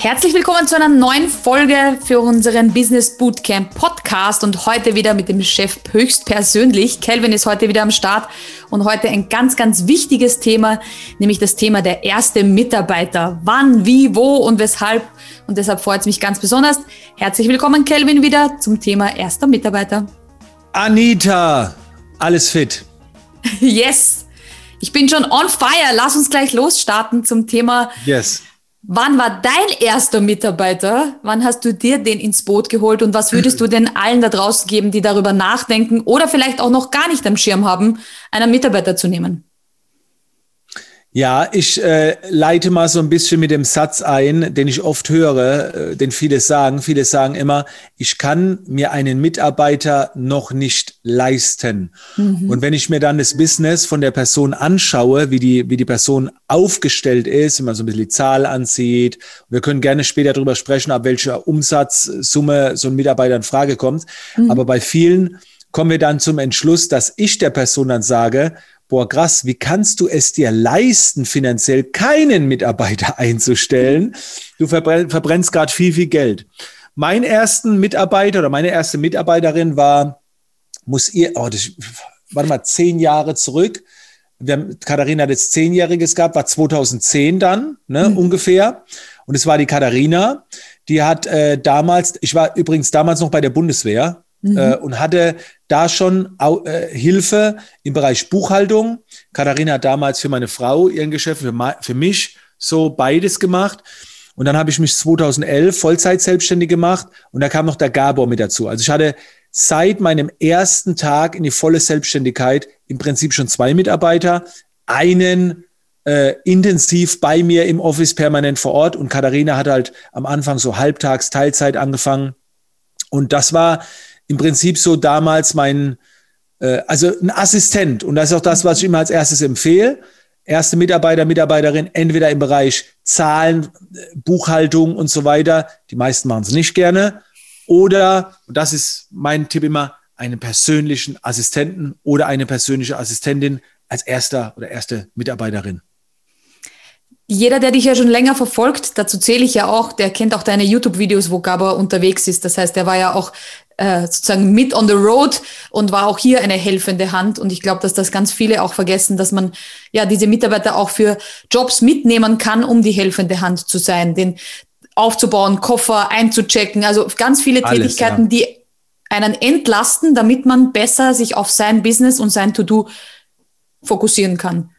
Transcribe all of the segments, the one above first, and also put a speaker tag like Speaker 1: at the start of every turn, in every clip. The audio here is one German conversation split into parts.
Speaker 1: Herzlich willkommen zu einer neuen Folge für unseren Business Bootcamp Podcast und heute wieder mit dem Chef höchstpersönlich. Kelvin ist heute wieder am Start und heute ein ganz, ganz wichtiges Thema, nämlich das Thema der erste Mitarbeiter. Wann, wie, wo und weshalb. Und deshalb freut es mich ganz besonders. Herzlich willkommen, Kelvin, wieder zum Thema erster Mitarbeiter.
Speaker 2: Anita, alles fit.
Speaker 1: Yes. Ich bin schon on fire. Lass uns gleich losstarten zum Thema
Speaker 2: yes.
Speaker 1: Wann war dein erster Mitarbeiter? Wann hast du dir den ins Boot geholt und was würdest du denn allen da draußen geben, die darüber nachdenken oder vielleicht auch noch gar nicht am Schirm haben, einen Mitarbeiter zu nehmen?
Speaker 2: Ja, ich äh, leite mal so ein bisschen mit dem Satz ein, den ich oft höre, äh, den viele sagen. Viele sagen immer, ich kann mir einen Mitarbeiter noch nicht leisten. Mhm. Und wenn ich mir dann das Business von der Person anschaue, wie die, wie die Person aufgestellt ist, wenn man so ein bisschen die Zahl ansieht, wir können gerne später darüber sprechen, ab welcher Umsatzsumme so ein Mitarbeiter in Frage kommt. Mhm. Aber bei vielen kommen wir dann zum Entschluss, dass ich der Person dann sage, boah, krass, wie kannst du es dir leisten, finanziell keinen Mitarbeiter einzustellen? Du verbrenn, verbrennst gerade viel, viel Geld. Mein ersten Mitarbeiter oder meine erste Mitarbeiterin war, muss ihr, oh, das, warte mal, zehn Jahre zurück. Wir haben, Katharina hat jetzt zehnjähriges gehabt, war 2010 dann, ne, mhm. ungefähr. Und es war die Katharina, die hat äh, damals, ich war übrigens damals noch bei der Bundeswehr, Mhm. Äh, und hatte da schon äh, Hilfe im Bereich Buchhaltung. Katharina hat damals für meine Frau ihren Geschäft, für, für mich so beides gemacht. Und dann habe ich mich 2011 Vollzeit selbstständig gemacht und da kam noch der Gabor mit dazu. Also ich hatte seit meinem ersten Tag in die volle Selbstständigkeit im Prinzip schon zwei Mitarbeiter, einen äh, intensiv bei mir im Office permanent vor Ort und Katharina hat halt am Anfang so halbtags Teilzeit angefangen. Und das war im Prinzip so damals mein, äh, also ein Assistent. Und das ist auch das, was ich immer als erstes empfehle. Erste Mitarbeiter, Mitarbeiterin, entweder im Bereich Zahlen, Buchhaltung und so weiter. Die meisten machen es nicht gerne. Oder, und das ist mein Tipp immer, einen persönlichen Assistenten oder eine persönliche Assistentin als erster oder erste Mitarbeiterin.
Speaker 1: Jeder, der dich ja schon länger verfolgt, dazu zähle ich ja auch, der kennt auch deine YouTube-Videos, wo Gabor unterwegs ist. Das heißt, er war ja auch äh, sozusagen mit on the road und war auch hier eine helfende Hand. Und ich glaube, dass das ganz viele auch vergessen, dass man ja diese Mitarbeiter auch für Jobs mitnehmen kann, um die helfende Hand zu sein, den aufzubauen, Koffer einzuchecken. Also ganz viele Alles, Tätigkeiten, ja. die einen entlasten, damit man besser sich auf sein Business und sein To-Do fokussieren kann.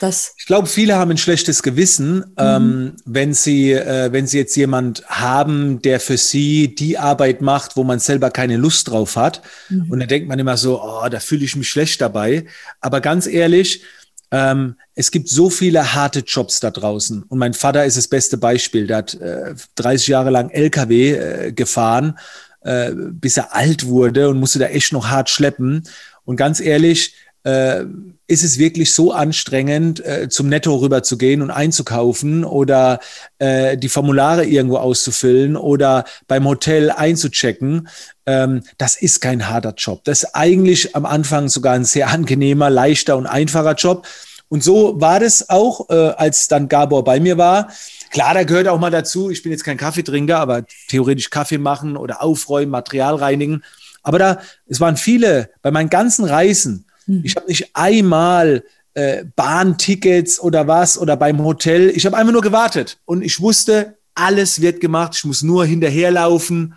Speaker 2: Das ich glaube, viele haben ein schlechtes Gewissen, mhm. ähm, wenn, sie, äh, wenn sie jetzt jemand haben, der für sie die Arbeit macht, wo man selber keine Lust drauf hat. Mhm. Und dann denkt man immer so, oh, da fühle ich mich schlecht dabei. Aber ganz ehrlich, ähm, es gibt so viele harte Jobs da draußen. Und mein Vater ist das beste Beispiel. Der hat äh, 30 Jahre lang LKW äh, gefahren, äh, bis er alt wurde und musste da echt noch hart schleppen. Und ganz ehrlich, äh, ist es wirklich so anstrengend, äh, zum Netto rüber zu gehen und einzukaufen oder äh, die Formulare irgendwo auszufüllen oder beim Hotel einzuchecken. Ähm, das ist kein harter Job. Das ist eigentlich am Anfang sogar ein sehr angenehmer, leichter und einfacher Job. Und so war das auch, äh, als dann Gabor bei mir war. Klar, da gehört auch mal dazu, ich bin jetzt kein Kaffeetrinker, aber theoretisch Kaffee machen oder aufräumen, Material reinigen. Aber da, es waren viele, bei meinen ganzen Reisen, Ich habe nicht einmal äh, Bahntickets oder was oder beim Hotel. Ich habe einfach nur gewartet und ich wusste, alles wird gemacht. Ich muss nur hinterherlaufen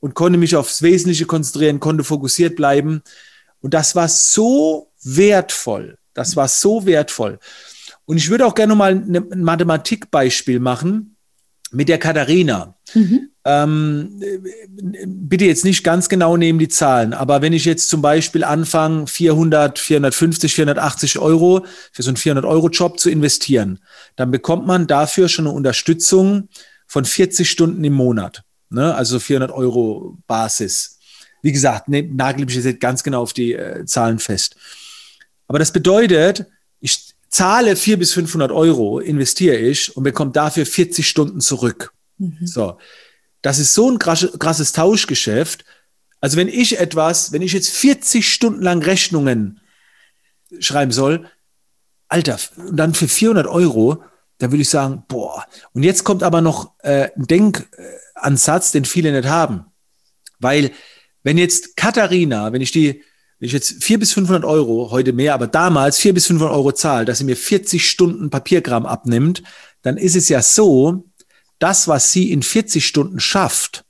Speaker 2: und konnte mich aufs Wesentliche konzentrieren, konnte fokussiert bleiben. Und das war so wertvoll. Das war so wertvoll. Und ich würde auch gerne mal ein Mathematikbeispiel machen mit der Katharina. Mhm. Ähm, bitte jetzt nicht ganz genau nehmen die Zahlen, aber wenn ich jetzt zum Beispiel anfange, 400, 450, 480 Euro für so einen 400-Euro-Job zu investieren, dann bekommt man dafür schon eine Unterstützung von 40 Stunden im Monat. Ne? Also 400 Euro Basis. Wie gesagt, ne, nagel mich jetzt ganz genau auf die äh, Zahlen fest. Aber das bedeutet, ich zahle 400 bis 500 Euro, investiere ich und bekomme dafür 40 Stunden zurück. Mhm. So. Das ist so ein krasses Tauschgeschäft. Also wenn ich etwas, wenn ich jetzt 40 Stunden lang Rechnungen schreiben soll, Alter, und dann für 400 Euro, da würde ich sagen, boah. Und jetzt kommt aber noch äh, ein Denkansatz, den viele nicht haben. Weil, wenn jetzt Katharina, wenn ich die, wenn ich jetzt 400 bis 500 Euro, heute mehr, aber damals 400 bis 500 Euro zahle, dass sie mir 40 Stunden Papierkram abnimmt, dann ist es ja so, das, was sie in 40 Stunden schafft,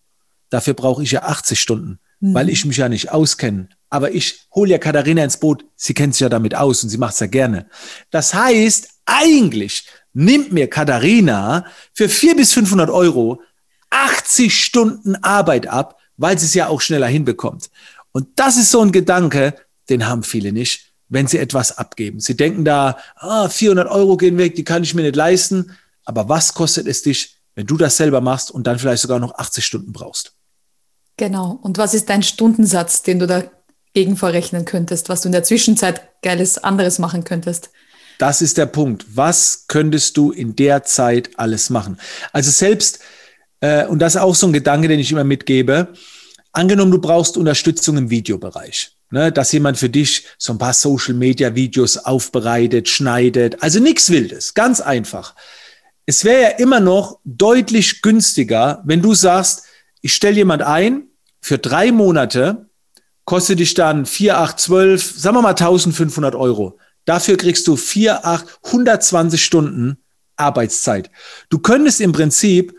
Speaker 2: dafür brauche ich ja 80 Stunden, mhm. weil ich mich ja nicht auskenne. Aber ich hole ja Katharina ins Boot, sie kennt sich ja damit aus und sie macht es ja gerne. Das heißt, eigentlich nimmt mir Katharina für 400 bis 500 Euro 80 Stunden Arbeit ab, weil sie es ja auch schneller hinbekommt. Und das ist so ein Gedanke, den haben viele nicht, wenn sie etwas abgeben. Sie denken da, ah, 400 Euro gehen weg, die kann ich mir nicht leisten. Aber was kostet es dich, wenn du das selber machst und dann vielleicht sogar noch 80 Stunden brauchst?
Speaker 1: Genau. Und was ist dein Stundensatz, den du dagegen verrechnen könntest, was du in der Zwischenzeit geiles anderes machen könntest?
Speaker 2: Das ist der Punkt. Was könntest du in der Zeit alles machen? Also selbst, äh, und das ist auch so ein Gedanke, den ich immer mitgebe, angenommen, du brauchst Unterstützung im Videobereich. Ne, dass jemand für dich so ein paar Social Media Videos aufbereitet, schneidet. Also nichts Wildes, ganz einfach. Es wäre ja immer noch deutlich günstiger, wenn du sagst, ich stelle jemand ein für drei Monate, kostet dich dann 4, 8, 12, sagen wir mal 1500 Euro. Dafür kriegst du 4, 8, 120 Stunden Arbeitszeit. Du könntest im Prinzip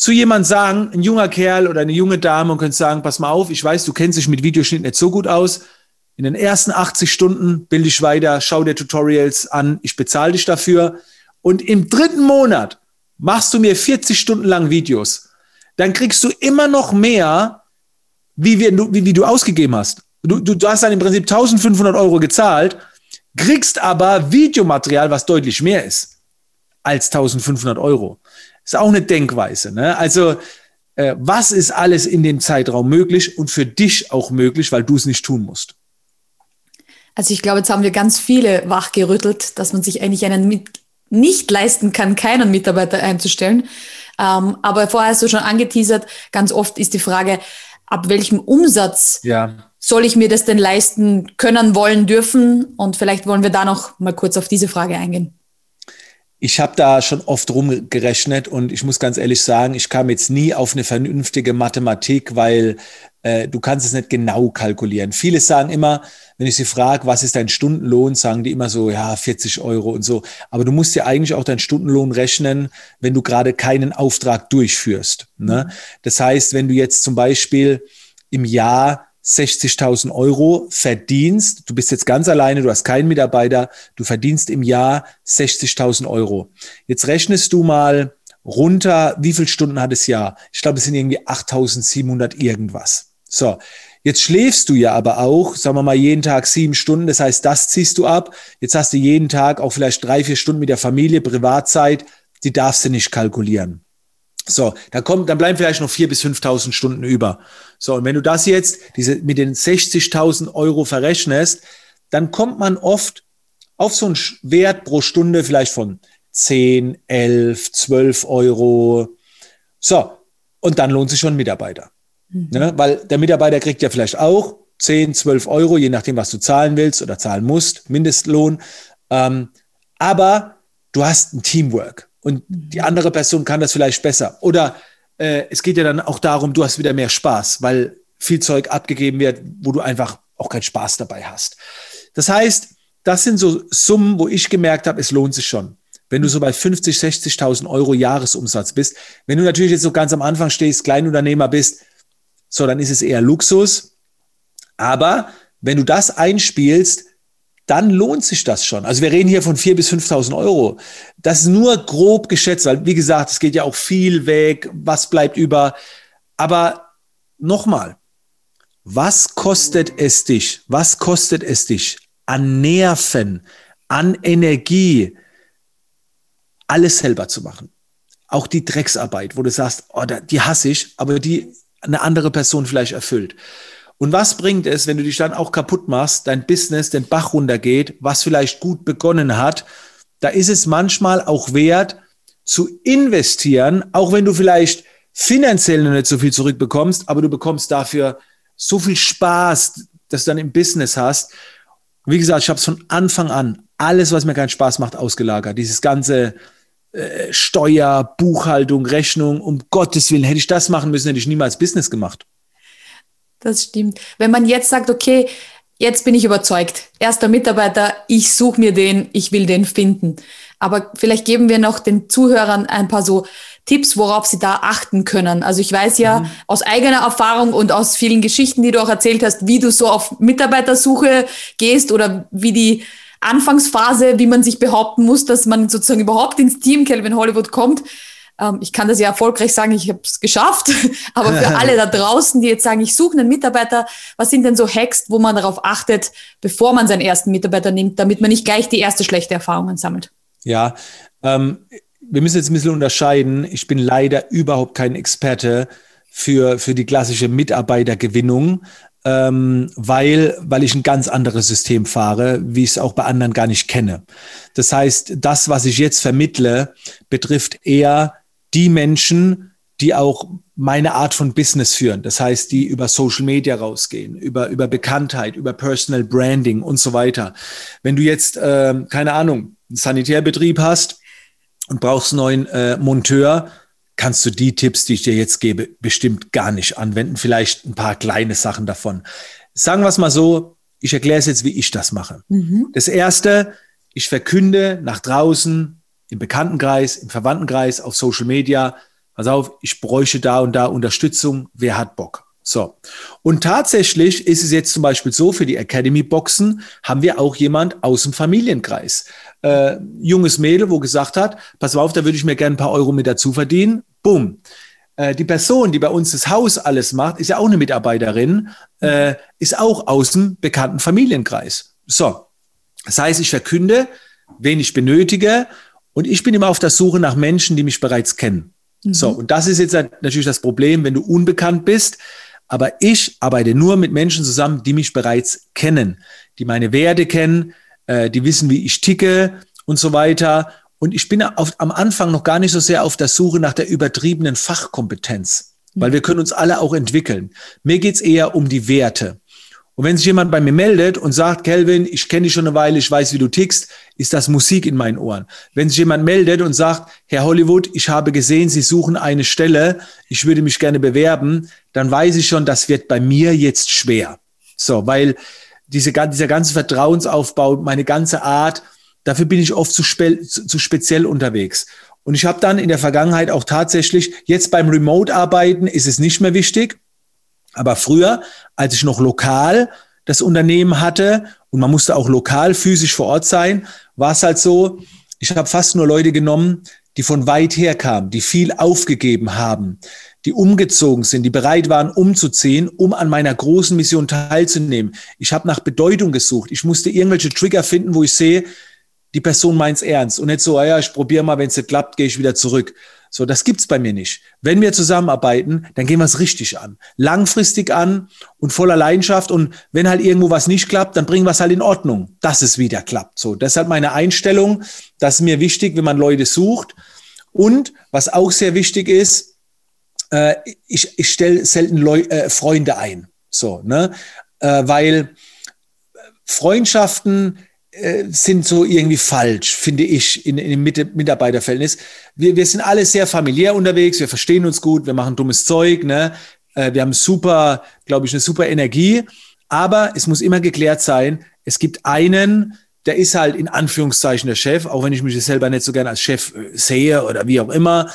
Speaker 2: zu jemand sagen, ein junger Kerl oder eine junge Dame und könntest sagen, pass mal auf, ich weiß, du kennst dich mit Videoschnitt nicht so gut aus. In den ersten 80 Stunden bilde ich weiter, schau dir Tutorials an, ich bezahle dich dafür. Und im dritten Monat machst du mir 40 Stunden lang Videos. Dann kriegst du immer noch mehr, wie, wir, wie, wie du ausgegeben hast. Du, du, du hast dann im Prinzip 1500 Euro gezahlt kriegst aber Videomaterial, was deutlich mehr ist als 1500 Euro. Ist auch eine Denkweise. Ne? Also, äh, was ist alles in dem Zeitraum möglich und für dich auch möglich, weil du es nicht tun musst?
Speaker 1: Also, ich glaube, jetzt haben wir ganz viele wachgerüttelt, dass man sich eigentlich einen mit nicht leisten kann, keinen Mitarbeiter einzustellen. Ähm, aber vorher hast du schon angeteasert, ganz oft ist die Frage, ab welchem Umsatz ja soll ich mir das denn leisten können, wollen, dürfen? Und vielleicht wollen wir da noch mal kurz auf diese Frage eingehen.
Speaker 2: Ich habe da schon oft rumgerechnet und ich muss ganz ehrlich sagen, ich kam jetzt nie auf eine vernünftige Mathematik, weil äh, du kannst es nicht genau kalkulieren. Viele sagen immer, wenn ich sie frage, was ist dein Stundenlohn, sagen die immer so, ja, 40 Euro und so. Aber du musst ja eigentlich auch deinen Stundenlohn rechnen, wenn du gerade keinen Auftrag durchführst. Ne? Mhm. Das heißt, wenn du jetzt zum Beispiel im Jahr 60.000 Euro verdienst, du bist jetzt ganz alleine, du hast keinen Mitarbeiter, du verdienst im Jahr 60.000 Euro. Jetzt rechnest du mal runter, wie viele Stunden hat das Jahr? Ich glaube, es sind irgendwie 8.700 irgendwas. So, jetzt schläfst du ja aber auch, sagen wir mal, jeden Tag sieben Stunden, das heißt, das ziehst du ab. Jetzt hast du jeden Tag auch vielleicht drei, vier Stunden mit der Familie, Privatzeit, die darfst du nicht kalkulieren. So, dann kommt, dann bleiben vielleicht noch vier bis 5.000 Stunden über. So, und wenn du das jetzt diese, mit den 60.000 Euro verrechnest, dann kommt man oft auf so einen Wert pro Stunde vielleicht von 10, 11, 12 Euro. So, und dann lohnt sich schon ein Mitarbeiter. Mhm. Ne? Weil der Mitarbeiter kriegt ja vielleicht auch 10, 12 Euro, je nachdem, was du zahlen willst oder zahlen musst, Mindestlohn. Ähm, aber du hast ein Teamwork und die mhm. andere Person kann das vielleicht besser. Oder äh, es geht ja dann auch darum, du hast wieder mehr Spaß, weil viel Zeug abgegeben wird, wo du einfach auch keinen Spaß dabei hast. Das heißt, das sind so Summen, wo ich gemerkt habe, es lohnt sich schon. Wenn du so bei 50, 60.000 Euro Jahresumsatz bist, wenn du natürlich jetzt so ganz am Anfang stehst, Kleinunternehmer bist, so, dann ist es eher Luxus. Aber wenn du das einspielst, dann lohnt sich das schon. Also wir reden hier von 4.000 bis 5.000 Euro. Das ist nur grob geschätzt, weil wie gesagt, es geht ja auch viel weg, was bleibt über. Aber nochmal, was kostet es dich? Was kostet es dich an Nerven, an Energie, alles selber zu machen? Auch die Drecksarbeit, wo du sagst, oh, die hasse ich, aber die eine andere Person vielleicht erfüllt. Und was bringt es, wenn du dich dann auch kaputt machst, dein Business den Bach runtergeht, was vielleicht gut begonnen hat? Da ist es manchmal auch wert, zu investieren, auch wenn du vielleicht finanziell noch nicht so viel zurückbekommst, aber du bekommst dafür so viel Spaß, dass du dann im Business hast. Wie gesagt, ich habe es von Anfang an alles, was mir keinen Spaß macht, ausgelagert. Dieses ganze äh, Steuer, Buchhaltung, Rechnung, um Gottes Willen, hätte ich das machen müssen, hätte ich niemals Business gemacht.
Speaker 1: Das stimmt. Wenn man jetzt sagt, okay, jetzt bin ich überzeugt, erster Mitarbeiter, ich suche mir den, ich will den finden. Aber vielleicht geben wir noch den Zuhörern ein paar so Tipps, worauf sie da achten können. Also ich weiß ja mhm. aus eigener Erfahrung und aus vielen Geschichten, die du auch erzählt hast, wie du so auf Mitarbeitersuche gehst oder wie die Anfangsphase, wie man sich behaupten muss, dass man sozusagen überhaupt ins Team Calvin Hollywood kommt. Ähm, ich kann das ja erfolgreich sagen, ich habe es geschafft. Aber für alle da draußen, die jetzt sagen, ich suche einen Mitarbeiter, was sind denn so Hacks, wo man darauf achtet, bevor man seinen ersten Mitarbeiter nimmt, damit man nicht gleich die erste schlechte Erfahrung sammelt?
Speaker 2: Ja, ähm, wir müssen jetzt ein bisschen unterscheiden. Ich bin leider überhaupt kein Experte für, für die klassische Mitarbeitergewinnung ähm, weil, weil ich ein ganz anderes System fahre, wie ich es auch bei anderen gar nicht kenne. Das heißt, das, was ich jetzt vermittle, betrifft eher die Menschen, die auch meine Art von Business führen. Das heißt, die über Social Media rausgehen, über, über Bekanntheit, über Personal Branding und so weiter. Wenn du jetzt, äh, keine Ahnung, einen Sanitärbetrieb hast und brauchst einen neuen äh, Monteur, kannst du die Tipps, die ich dir jetzt gebe, bestimmt gar nicht anwenden. Vielleicht ein paar kleine Sachen davon. Sagen wir es mal so, ich erkläre es jetzt, wie ich das mache. Mhm. Das erste, ich verkünde nach draußen, im Bekanntenkreis, im Verwandtenkreis, auf Social Media, pass auf, ich bräuchte da und da Unterstützung, wer hat Bock? So. Und tatsächlich ist es jetzt zum Beispiel so, für die Academy Boxen haben wir auch jemand aus dem Familienkreis. Äh, junges Mädel, wo gesagt hat, pass auf, da würde ich mir gerne ein paar Euro mit dazu verdienen. Boom. Äh, die Person, die bei uns das Haus alles macht, ist ja auch eine Mitarbeiterin, äh, ist auch aus dem bekannten Familienkreis. So. Das heißt, ich verkünde, wen ich benötige und ich bin immer auf der Suche nach Menschen, die mich bereits kennen. Mhm. So. Und das ist jetzt natürlich das Problem, wenn du unbekannt bist. Aber ich arbeite nur mit Menschen zusammen, die mich bereits kennen, die meine Werte kennen, äh, die wissen, wie ich ticke und so weiter. Und ich bin auf, am Anfang noch gar nicht so sehr auf der Suche nach der übertriebenen Fachkompetenz, weil wir können uns alle auch entwickeln. Mir geht's eher um die Werte. Und wenn sich jemand bei mir meldet und sagt, Kelvin, ich kenne dich schon eine Weile, ich weiß, wie du tickst, ist das Musik in meinen Ohren. Wenn sich jemand meldet und sagt, Herr Hollywood, ich habe gesehen, Sie suchen eine Stelle, ich würde mich gerne bewerben, dann weiß ich schon, das wird bei mir jetzt schwer. So, weil diese, dieser ganze Vertrauensaufbau, meine ganze Art, Dafür bin ich oft zu, spe zu, speziell unterwegs. Und ich habe dann in der Vergangenheit auch tatsächlich, jetzt beim Remote-Arbeiten ist es nicht mehr wichtig, aber früher, als ich noch lokal das Unternehmen hatte und man musste auch lokal physisch vor Ort sein, war es halt so, ich habe fast nur Leute genommen, die von weit her kamen, die viel aufgegeben haben, die umgezogen sind, die bereit waren, umzuziehen, um an meiner großen Mission teilzunehmen. Ich habe nach Bedeutung gesucht. Ich musste irgendwelche Trigger finden, wo ich sehe, die Person meint's ernst und nicht so, ah ja, ich probiere mal, wenn es nicht klappt, gehe ich wieder zurück. So, das gibt's bei mir nicht. Wenn wir zusammenarbeiten, dann gehen wir es richtig an, langfristig an und voller Leidenschaft. Und wenn halt irgendwo was nicht klappt, dann bringen wir es halt in Ordnung, dass es wieder klappt. So, deshalb meine Einstellung. Das ist mir wichtig, wenn man Leute sucht. Und was auch sehr wichtig ist, äh, ich, ich stelle selten Leu äh, Freunde ein. So, ne, äh, weil Freundschaften sind so irgendwie falsch, finde ich, in, in dem Mitarbeiterverhältnis. Wir, wir sind alle sehr familiär unterwegs, wir verstehen uns gut, wir machen dummes Zeug, ne? Äh, wir haben super, glaube ich, eine super Energie. Aber es muss immer geklärt sein, es gibt einen, der ist halt in Anführungszeichen der Chef, auch wenn ich mich selber nicht so gerne als Chef äh, sehe oder wie auch immer.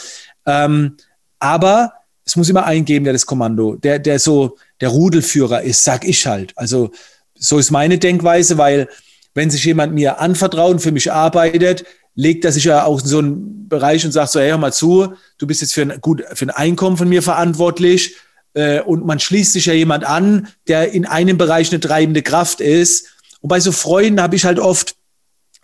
Speaker 2: Ähm, aber es muss immer einen geben, der das Kommando, der, der so der Rudelführer ist, sag ich halt. Also so ist meine Denkweise, weil wenn sich jemand mir anvertraut und für mich arbeitet, legt er sich ja auch in so einen Bereich und sagt so, hey, hör mal zu, du bist jetzt für ein, gut, für ein Einkommen von mir verantwortlich. Äh, und man schließt sich ja jemand an, der in einem Bereich eine treibende Kraft ist. Und bei so Freunden habe ich halt oft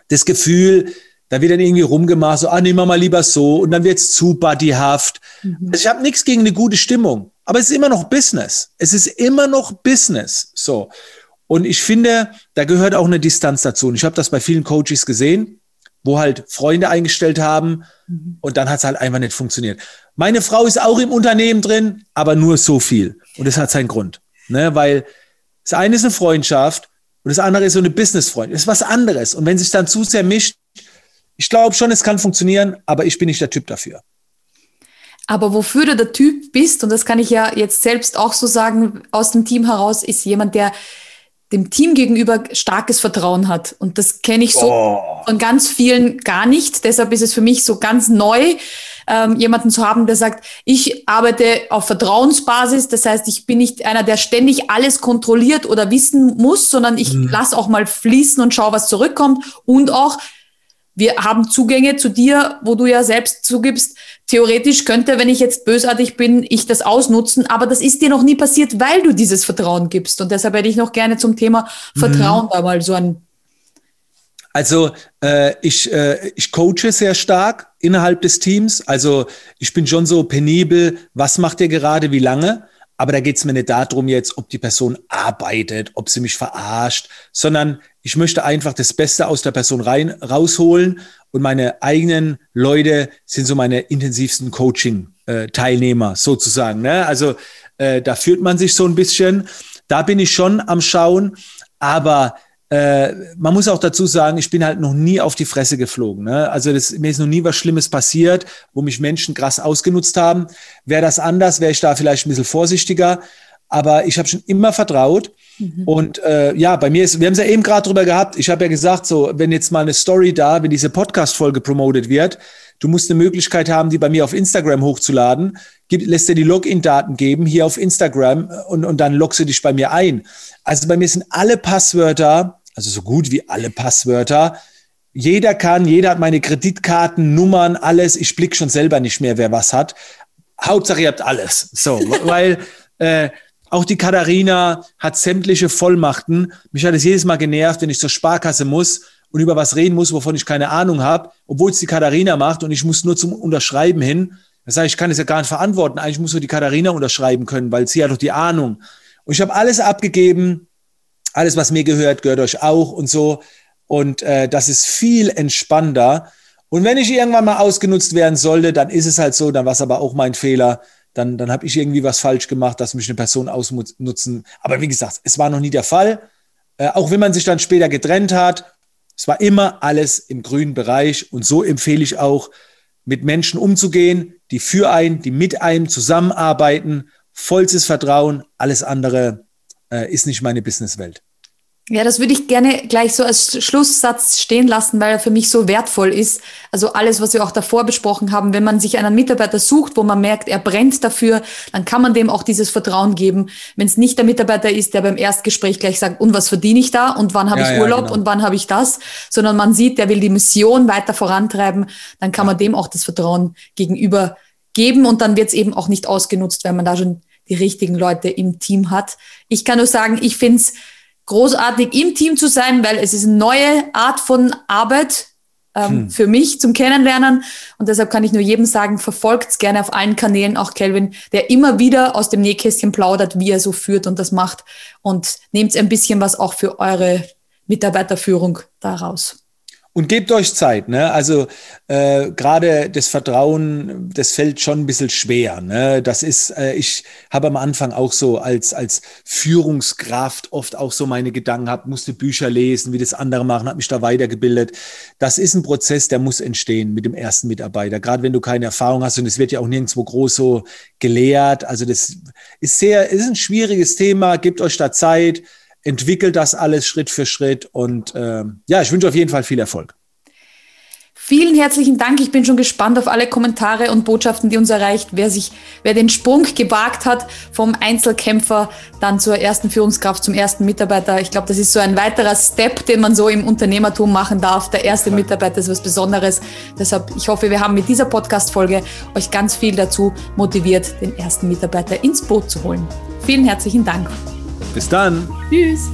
Speaker 2: das Gefühl, da wird dann irgendwie rumgemacht, so, ah, nehmen wir mal lieber so, und dann wird es zu buddyhaft. Mhm. Also ich habe nichts gegen eine gute Stimmung, aber es ist immer noch Business. Es ist immer noch Business. So. Und ich finde, da gehört auch eine Distanz dazu. Und ich habe das bei vielen Coaches gesehen, wo halt Freunde eingestellt haben mhm. und dann hat es halt einfach nicht funktioniert. Meine Frau ist auch im Unternehmen drin, aber nur so viel. Und das hat seinen Grund. Ne? Weil das eine ist eine Freundschaft und das andere ist so eine Business-Freundschaft. Das ist was anderes. Und wenn sich dann zu sehr mischt, Ich glaube schon, es kann funktionieren, aber ich bin nicht der Typ dafür.
Speaker 1: Aber wofür du der Typ bist, und das kann ich ja jetzt selbst auch so sagen, aus dem Team heraus, ist jemand, der dem Team gegenüber starkes Vertrauen hat. Und das kenne ich so oh. von ganz vielen gar nicht. Deshalb ist es für mich so ganz neu, ähm, jemanden zu haben, der sagt, ich arbeite auf Vertrauensbasis. Das heißt, ich bin nicht einer, der ständig alles kontrolliert oder wissen muss, sondern ich mhm. lasse auch mal fließen und schaue, was zurückkommt. Und auch, wir haben Zugänge zu dir, wo du ja selbst zugibst, theoretisch könnte, wenn ich jetzt bösartig bin, ich das ausnutzen, aber das ist dir noch nie passiert, weil du dieses Vertrauen gibst. Und deshalb hätte ich noch gerne zum Thema Vertrauen mhm. da mal so ein.
Speaker 2: Also äh, ich, äh, ich coache sehr stark innerhalb des Teams. Also ich bin schon so penibel, was macht ihr gerade, wie lange? Aber da geht es mir nicht darum jetzt, ob die Person arbeitet, ob sie mich verarscht, sondern ich möchte einfach das Beste aus der Person rein, rausholen und meine eigenen Leute sind so meine intensivsten Coaching-Teilnehmer sozusagen. Ne? Also äh, da führt man sich so ein bisschen. Da bin ich schon am Schauen, aber äh, man muss auch dazu sagen, ich bin halt noch nie auf die Fresse geflogen. Ne? Also das, mir ist noch nie was Schlimmes passiert, wo mich Menschen krass ausgenutzt haben. Wäre das anders, wäre ich da vielleicht ein bisschen vorsichtiger. Aber ich habe schon immer vertraut Mhm. Und äh, ja, bei mir ist, wir haben es ja eben gerade drüber gehabt, ich habe ja gesagt, so, wenn jetzt mal eine Story da, wenn diese Podcast-Folge promotet wird, du musst eine Möglichkeit haben, die bei mir auf Instagram hochzuladen, gib, lässt dir die Login-Daten geben, hier auf Instagram und, und dann loggst du dich bei mir ein. Also bei mir sind alle Passwörter, also so gut wie alle Passwörter, jeder kann, jeder hat meine Kreditkarten, Nummern, alles. Ich blick schon selber nicht mehr, wer was hat. Hauptsache, ihr habt alles. So, weil äh, auch die Katharina hat sämtliche Vollmachten. Mich hat es jedes Mal genervt, wenn ich zur Sparkasse muss und über was reden muss, wovon ich keine Ahnung habe, obwohl es die Katharina macht und ich muss nur zum Unterschreiben hin. Das heißt, ich kann es ja gar nicht verantworten. Eigentlich muss nur die Katharina unterschreiben können, weil sie hat doch die Ahnung. Und ich habe alles abgegeben. Alles, was mir gehört, gehört euch auch und so. Und äh, das ist viel entspannter. Und wenn ich irgendwann mal ausgenutzt werden sollte, dann ist es halt so, dann war es aber auch mein Fehler dann, dann habe ich irgendwie was falsch gemacht, dass mich eine Person ausnutzen. Aber wie gesagt, es war noch nie der Fall. Äh, auch wenn man sich dann später getrennt hat, es war immer alles im grünen Bereich. Und so empfehle ich auch, mit Menschen umzugehen, die für einen, die mit einem zusammenarbeiten. Vollstes Vertrauen, alles andere äh, ist nicht meine Businesswelt.
Speaker 1: Ja, das würde ich gerne gleich so als Schlusssatz stehen lassen, weil er für mich so wertvoll ist. Also alles, was wir auch davor besprochen haben, wenn man sich einen Mitarbeiter sucht, wo man merkt, er brennt dafür, dann kann man dem auch dieses Vertrauen geben. Wenn es nicht der Mitarbeiter ist, der beim Erstgespräch gleich sagt, und was verdiene ich da und wann habe ja, ich Urlaub ja, genau. und wann habe ich das, sondern man sieht, der will die Mission weiter vorantreiben, dann kann man dem auch das Vertrauen gegenüber geben und dann wird es eben auch nicht ausgenutzt, wenn man da schon die richtigen Leute im Team hat. Ich kann nur sagen, ich finde es großartig im Team zu sein, weil es ist eine neue Art von Arbeit ähm, hm. für mich zum Kennenlernen. Und deshalb kann ich nur jedem sagen, verfolgt es gerne auf allen Kanälen, auch Kelvin, der immer wieder aus dem Nähkästchen plaudert, wie er so führt und das macht. Und nehmt ein bisschen was auch für eure Mitarbeiterführung daraus.
Speaker 2: Und gebt euch Zeit, ne? Also äh, gerade das Vertrauen, das fällt schon ein bisschen schwer. Ne? Das ist, äh, ich habe am Anfang auch so als, als Führungskraft oft auch so meine Gedanken gehabt, musste Bücher lesen, wie das andere machen, habe mich da weitergebildet. Das ist ein Prozess, der muss entstehen mit dem ersten Mitarbeiter. Gerade wenn du keine Erfahrung hast und es wird ja auch nirgendwo groß so gelehrt. Also das ist sehr, ist ein schwieriges Thema. Gebt euch da Zeit entwickelt das alles Schritt für Schritt und äh, ja, ich wünsche auf jeden Fall viel Erfolg.
Speaker 1: Vielen herzlichen Dank. Ich bin schon gespannt auf alle Kommentare und Botschaften, die uns erreicht. Wer sich, wer den Sprung gewagt hat vom Einzelkämpfer dann zur ersten Führungskraft, zum ersten Mitarbeiter. Ich glaube, das ist so ein weiterer Step, den man so im Unternehmertum machen darf. Der erste ja. Mitarbeiter ist was Besonderes. Deshalb, ich hoffe, wir haben mit dieser Podcast-Folge euch ganz viel dazu motiviert, den ersten Mitarbeiter ins Boot zu holen. Vielen herzlichen Dank.
Speaker 2: Bis dann.
Speaker 1: Tschüss.